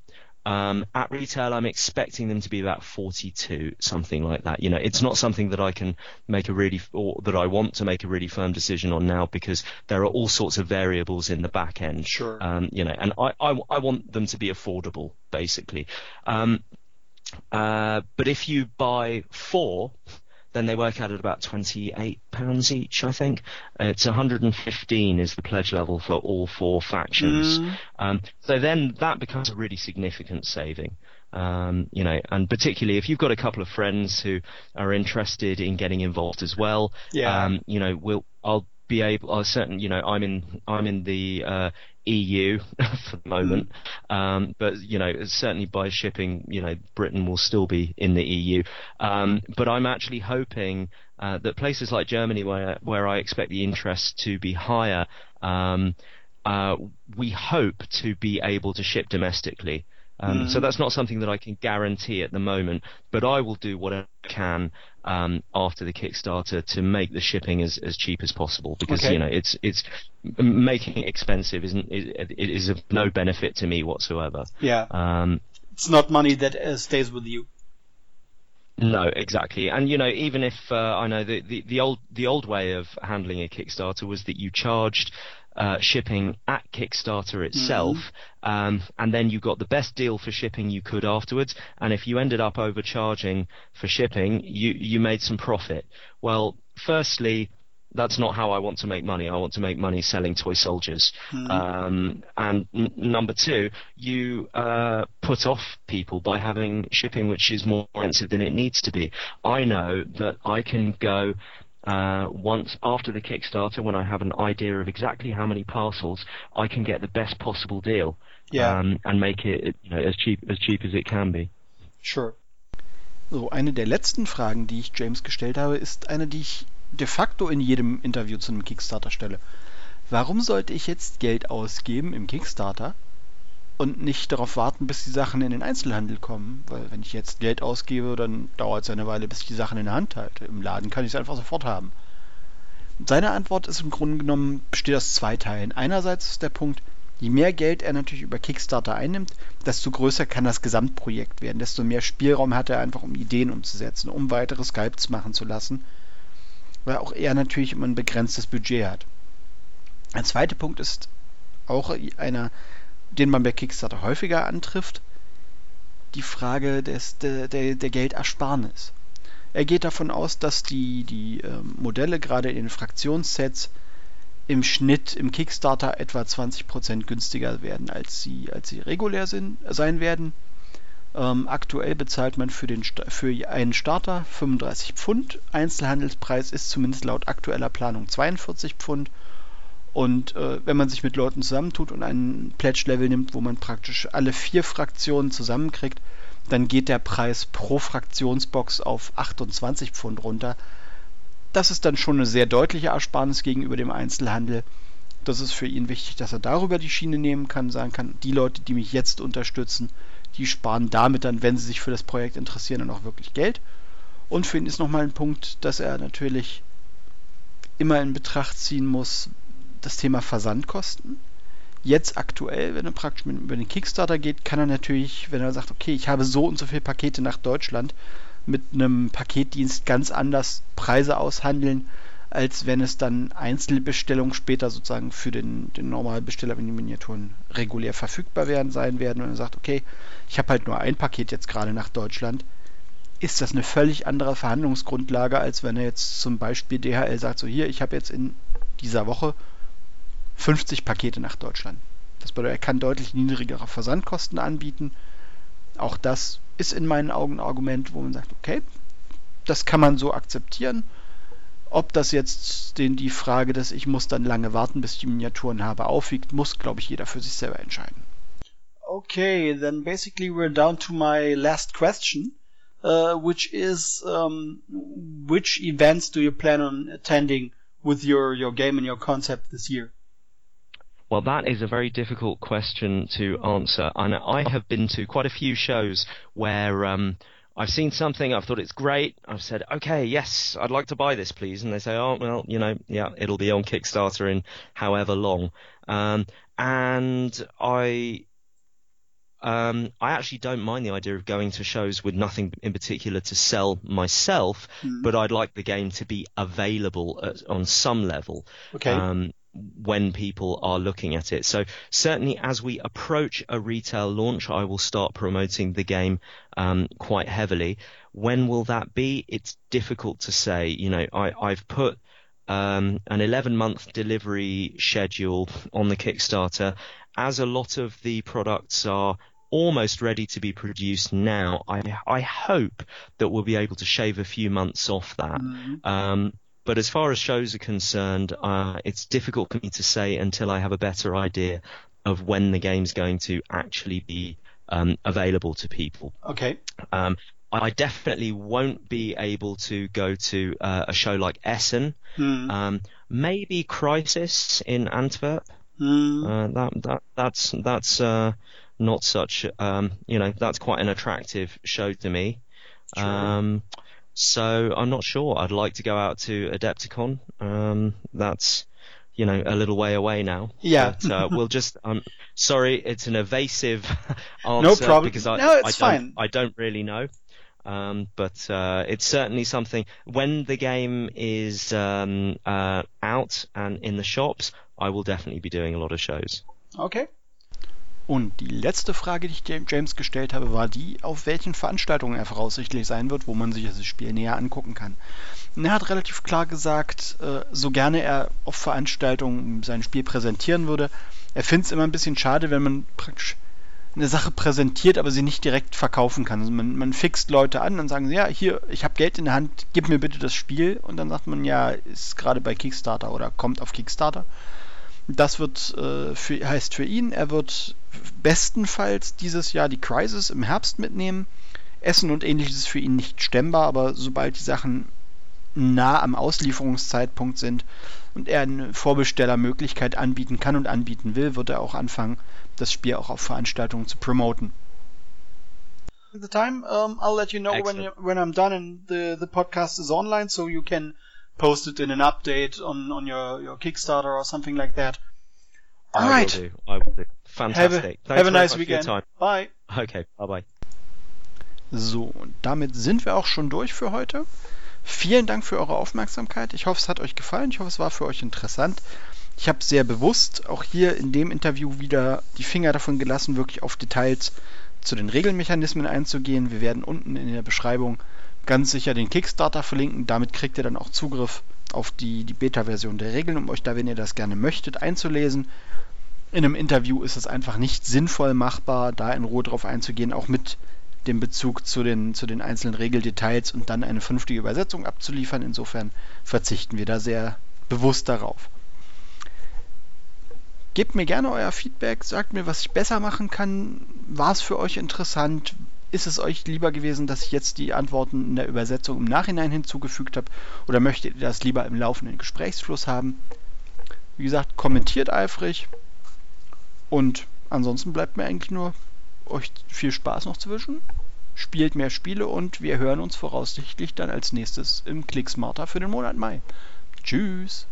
Um, at retail, I'm expecting them to be about 42, something like that. You know, it's not something that I can make a really, or that I want to make a really firm decision on now because there are all sorts of variables in the back end. Sure. Um, you know, and I, I, I, want them to be affordable, basically. Um, uh, but if you buy four, then they work out at about £28 each, I think. It's 115 is the pledge level for all four factions. Mm. Um, so then that becomes a really significant saving. Um, you know, and particularly if you've got a couple of friends who are interested in getting involved as well, yeah. Um, you know, we'll I'll be able. I certain, you know, I'm in I'm in the uh, EU for the moment, mm. um, but you know, certainly by shipping, you know, Britain will still be in the EU. Um, but I'm actually hoping uh, that places like Germany, where where I expect the interest to be higher, um, uh, we hope to be able to ship domestically. Um, mm-hmm. So that's not something that I can guarantee at the moment, but I will do what I can um, after the Kickstarter to make the shipping as, as cheap as possible because okay. you know it's it's making it expensive isn't it, it is of no benefit to me whatsoever. Yeah. Um, it's not money that uh, stays with you. No, exactly. And you know, even if uh, I know the, the, the old the old way of handling a Kickstarter was that you charged uh, shipping at Kickstarter itself, mm-hmm. um, and then you got the best deal for shipping you could afterwards. And if you ended up overcharging for shipping, you you made some profit. Well, firstly, that's not how I want to make money. I want to make money selling toy soldiers. Hmm. Um, and n- number two, you uh, put off people by having shipping which is more expensive than it needs to be. I know that I can go. Uh, once after the Kickstarter, when I have an idea of exactly how many parcels, I can get the best possible deal Yeah, um, and make it you know, as cheap as cheap as it can be. sure. So, eine der letzten Fragen, die ich James gestellt habe, ist eine, die ich de facto in jedem Interview zu einem Kickstarter stelle. Warum sollte ich jetzt Geld ausgeben im Kickstarter und nicht darauf warten, bis die Sachen in den Einzelhandel kommen? Weil wenn ich jetzt Geld ausgebe, dann dauert es eine Weile, bis ich die Sachen in der Hand halte. Im Laden kann ich es einfach sofort haben. Seine Antwort ist im Grunde genommen, besteht aus zwei Teilen. Einerseits ist der Punkt, je mehr Geld er natürlich über Kickstarter einnimmt, desto größer kann das Gesamtprojekt werden, desto mehr Spielraum hat er einfach, um Ideen umzusetzen, um weitere Skypes machen zu lassen, weil auch er natürlich immer ein begrenztes Budget hat. Ein zweiter Punkt ist auch einer, den man bei Kickstarter häufiger antrifft, die Frage des, der, der, der Geldersparnis. Er geht davon aus, dass die, die ähm, Modelle gerade in den Fraktionssets im Schnitt im Kickstarter etwa 20% günstiger werden, als sie, als sie regulär sind, sein werden. Ähm, aktuell bezahlt man für, den, für einen Starter 35 Pfund. Einzelhandelspreis ist zumindest laut aktueller Planung 42 Pfund. Und äh, wenn man sich mit Leuten zusammentut und ein Pledge-Level nimmt, wo man praktisch alle vier Fraktionen zusammenkriegt, dann geht der Preis pro Fraktionsbox auf 28 Pfund runter. Das ist dann schon eine sehr deutliche Ersparnis gegenüber dem Einzelhandel. Das ist für ihn wichtig, dass er darüber die Schiene nehmen kann, sagen kann, die Leute, die mich jetzt unterstützen, die sparen damit dann, wenn sie sich für das Projekt interessieren, dann auch wirklich Geld. Und für ihn ist nochmal ein Punkt, dass er natürlich immer in Betracht ziehen muss, das Thema Versandkosten. Jetzt aktuell, wenn er praktisch über den Kickstarter geht, kann er natürlich, wenn er sagt, okay, ich habe so und so viele Pakete nach Deutschland, mit einem Paketdienst ganz anders Preise aushandeln, als wenn es dann Einzelbestellungen später sozusagen für den, den normalen Besteller, wenn die Miniaturen regulär verfügbar werden, sein werden. Und er sagt, okay, ich habe halt nur ein Paket jetzt gerade nach Deutschland, ist das eine völlig andere Verhandlungsgrundlage, als wenn er jetzt zum Beispiel DHL sagt, so hier, ich habe jetzt in dieser Woche 50 Pakete nach Deutschland. Das bedeutet, er kann deutlich niedrigere Versandkosten anbieten. Auch das ist in meinen Augen ein Argument, wo man sagt, okay, das kann man so akzeptieren. Ob das jetzt den, die Frage, dass ich muss dann lange warten, bis ich die Miniaturen habe, aufwiegt, muss, glaube ich, jeder für sich selber entscheiden. Okay, then basically we're down to my last question, uh, which is um, which events do you plan on attending with your, your game and your concept this year? Well, that is a very difficult question to answer. And I have been to quite a few shows where um, I've seen something, I've thought it's great, I've said, okay, yes, I'd like to buy this, please. And they say, oh, well, you know, yeah, it'll be on Kickstarter in however long. Um, and I. Um, I actually don't mind the idea of going to shows with nothing in particular to sell myself, Hmm. but I'd like the game to be available at, on some level Okay. um, when people are looking at it. So certainly as we approach a retail launch, I will start promoting the game um, quite heavily. When will that be? It's difficult to say. You know, I, I've put um, an 11 month delivery schedule on the Kickstarter. As a lot of the products are almost ready to be produced now, I, I hope that we'll be able to shave a few months off that. Mhm. Um, but as far as shows are concerned, uh, it's difficult for me to say until I have a better idea of when the game's going to actually be um, available to people. Okay. Um, I definitely won't be able to go to uh, a show like Essen, Hmm. um, maybe Crisis in Antwerp. Hmm. Uh, that that that's that's uh, not such um, you know that's quite an attractive show to me. Sure. Um, so I'm not sure. I'd like to go out to Adepticon. Um, that's you know a little way away now. Yeah. But, uh, we'll just. I'm sorry, it's an evasive answer No problem. because I No, it's I fine. don't, I don't really know. Um, but uh, it's certainly something. When the game is um, uh, out and in the shops, I will definitely be doing a lot of shows. Okay. Und die letzte Frage, die ich James gestellt habe, war die, auf welchen Veranstaltungen er voraussichtlich sein wird, wo man sich das Spiel näher angucken kann. Und er hat relativ klar gesagt, äh, so gerne er auf Veranstaltungen sein Spiel präsentieren würde, er findet es immer ein bisschen schade, wenn man praktisch eine Sache präsentiert, aber sie nicht direkt verkaufen kann. Also man, man fixt Leute an und sagen, ja, hier, ich habe Geld in der Hand, gib mir bitte das Spiel. Und dann sagt man, ja, ist gerade bei Kickstarter oder kommt auf Kickstarter. Das wird äh, für, heißt für ihn, er wird bestenfalls dieses Jahr die Crisis im Herbst mitnehmen. Essen und ähnliches ist für ihn nicht stemmbar, aber sobald die Sachen nah am Auslieferungszeitpunkt sind und er eine Vorbestellermöglichkeit anbieten kann und anbieten will, wird er auch anfangen, das Spiel auch auf Veranstaltungen zu promoten. The time, um, I'll let you know when you, when I'm done and the the podcast is online, so you can post it in an update on on your your Kickstarter or something like that. All I right. Will do. I will do. Fantastic. Have a, have a nice weekend. Bye. Okay. Bye bye. So, und damit sind wir auch schon durch für heute. Vielen Dank für eure Aufmerksamkeit. Ich hoffe, es hat euch gefallen. Ich hoffe, es war für euch interessant. Ich habe sehr bewusst auch hier in dem Interview wieder die Finger davon gelassen, wirklich auf Details zu den Regelmechanismen einzugehen. Wir werden unten in der Beschreibung ganz sicher den Kickstarter verlinken. Damit kriegt ihr dann auch Zugriff auf die, die Beta-Version der Regeln, um euch da, wenn ihr das gerne möchtet, einzulesen. In einem Interview ist es einfach nicht sinnvoll machbar, da in Ruhe drauf einzugehen, auch mit dem Bezug zu den, zu den einzelnen Regeldetails und dann eine vernünftige Übersetzung abzuliefern. Insofern verzichten wir da sehr bewusst darauf. Gebt mir gerne euer Feedback, sagt mir, was ich besser machen kann. War es für euch interessant? Ist es euch lieber gewesen, dass ich jetzt die Antworten in der Übersetzung im Nachhinein hinzugefügt habe? Oder möchtet ihr das lieber im laufenden Gesprächsfluss haben? Wie gesagt, kommentiert eifrig. Und ansonsten bleibt mir eigentlich nur euch viel Spaß noch zu wünschen. Spielt mehr Spiele und wir hören uns voraussichtlich dann als nächstes im Click Smarter für den Monat Mai. Tschüss!